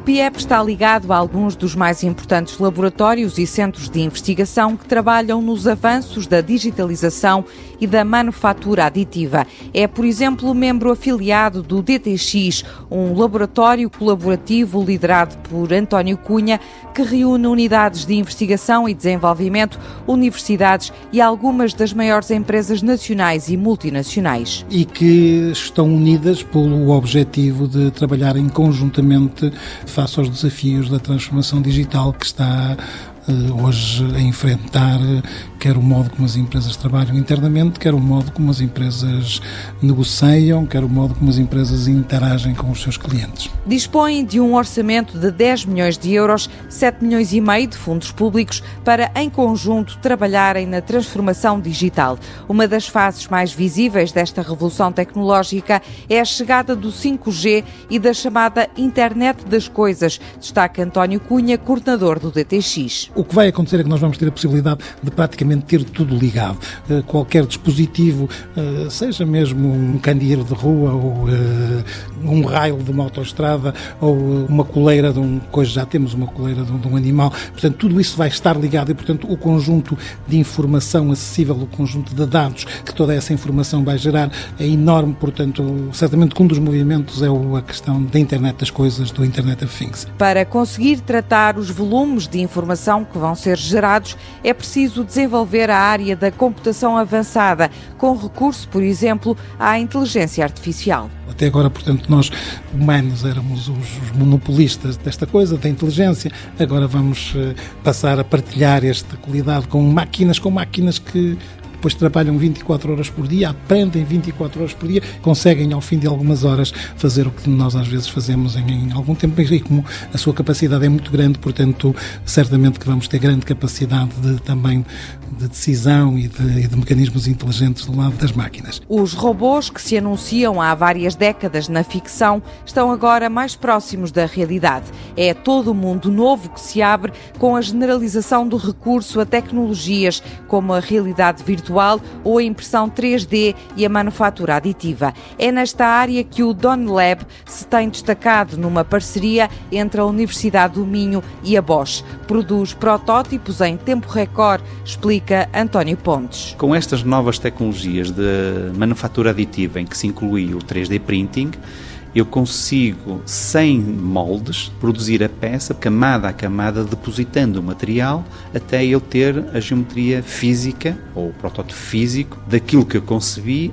PIEP está ligado a alguns dos mais importantes laboratórios e centros de investigação que trabalham nos avanços da digitalização e da manufatura aditiva. É, por exemplo, membro afiliado do DTX, um laboratório colaborativo liderado por António Cunha, que reúne unidades de investigação e desenvolvimento, universidades e algumas das maiores empresas nacionais e multinacionais. E que estão unidas pelo objetivo de trabalharem conjuntamente face aos desafios da transformação digital que está hoje a enfrentar quer o modo como as empresas trabalham internamente, quer o modo como as empresas negociam, quer o modo como as empresas interagem com os seus clientes. Dispõe de um orçamento de 10 milhões de euros, 7 milhões e meio de fundos públicos para, em conjunto, trabalharem na transformação digital. Uma das fases mais visíveis desta revolução tecnológica é a chegada do 5G e da chamada Internet das Coisas, destaca António Cunha, coordenador do DTX. O que vai acontecer é que nós vamos ter a possibilidade de praticamente ter tudo ligado. Eh, qualquer dispositivo, eh, seja mesmo um candeeiro de rua ou eh, um raio de uma autoestrada ou uma coleira de um coisa, já temos uma coleira de um animal. Portanto, tudo isso vai estar ligado e, portanto, o conjunto de informação acessível, o conjunto de dados que toda essa informação vai gerar é enorme. Portanto, certamente que um dos movimentos é a questão da internet das coisas, do Internet of Things. Para conseguir tratar os volumes de informação que vão ser gerados, é preciso desenvolver a área da computação avançada, com recurso, por exemplo, à inteligência artificial. Até agora, portanto, nós humanos éramos os, monopolistas desta coisa, da inteligência. Agora vamos uh, passar a partilhar esta qualidade com máquinas, com máquinas que depois trabalham 24 horas por dia, aprendem 24 horas por dia, conseguem ao fim de algumas horas fazer o que nós às vezes fazemos em, em algum tempo e como a sua capacidade é muito grande, portanto, certamente que vamos ter grande capacidade de, também de decisão e de, e de mecanismos inteligentes do lado das máquinas. Os robôs que se anunciam há várias décadas na ficção estão agora mais próximos da realidade. É todo o mundo novo que se abre com a generalização do recurso a tecnologias como a realidade virtual ou a impressão 3D e a manufatura aditiva. É nesta área que o Don Lab se tem destacado numa parceria entre a Universidade do Minho e a Bosch. Produz protótipos em tempo recorde, explica António Pontes. Com estas novas tecnologias de manufatura aditiva em que se inclui o 3D printing, eu consigo, sem moldes, produzir a peça camada a camada, depositando o material até eu ter a geometria física ou o protótipo físico daquilo que eu concebi.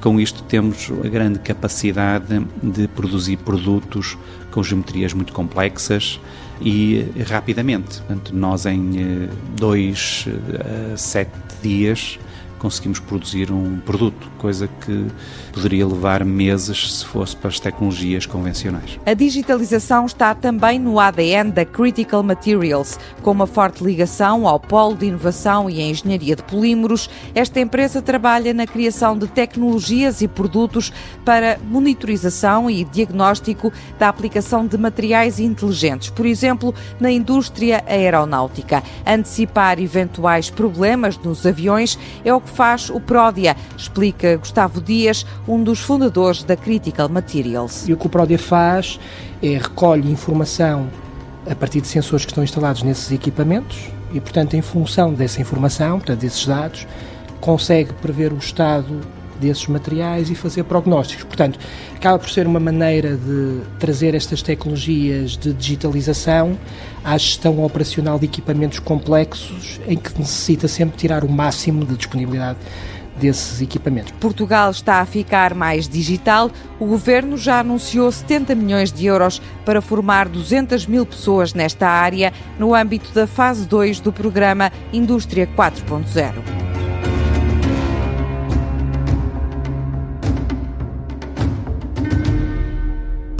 Com isto temos a grande capacidade de produzir produtos com geometrias muito complexas e rapidamente. Portanto, nós em eh, dois a sete dias conseguimos produzir um produto, coisa que poderia levar meses se fosse para as tecnologias convencionais. A digitalização está também no ADN da Critical Materials, com uma forte ligação ao polo de inovação e engenharia de polímeros. Esta empresa trabalha na criação de tecnologias e produtos para monitorização e diagnóstico da aplicação de materiais inteligentes, por exemplo, na indústria aeronáutica. Antecipar eventuais problemas nos aviões é o que faz o Pródia, explica Gustavo Dias, um dos fundadores da Critical Materials. E o que o Pródia faz é recolhe informação a partir de sensores que estão instalados nesses equipamentos e, portanto, em função dessa informação, portanto, desses dados, consegue prever o estado desses materiais e fazer prognósticos. Portanto, acaba por ser uma maneira de trazer estas tecnologias de digitalização à gestão operacional de equipamentos complexos em que necessita sempre tirar o máximo de disponibilidade desses equipamentos. Portugal está a ficar mais digital. O governo já anunciou 70 milhões de euros para formar 200 mil pessoas nesta área no âmbito da fase 2 do programa Indústria 4.0.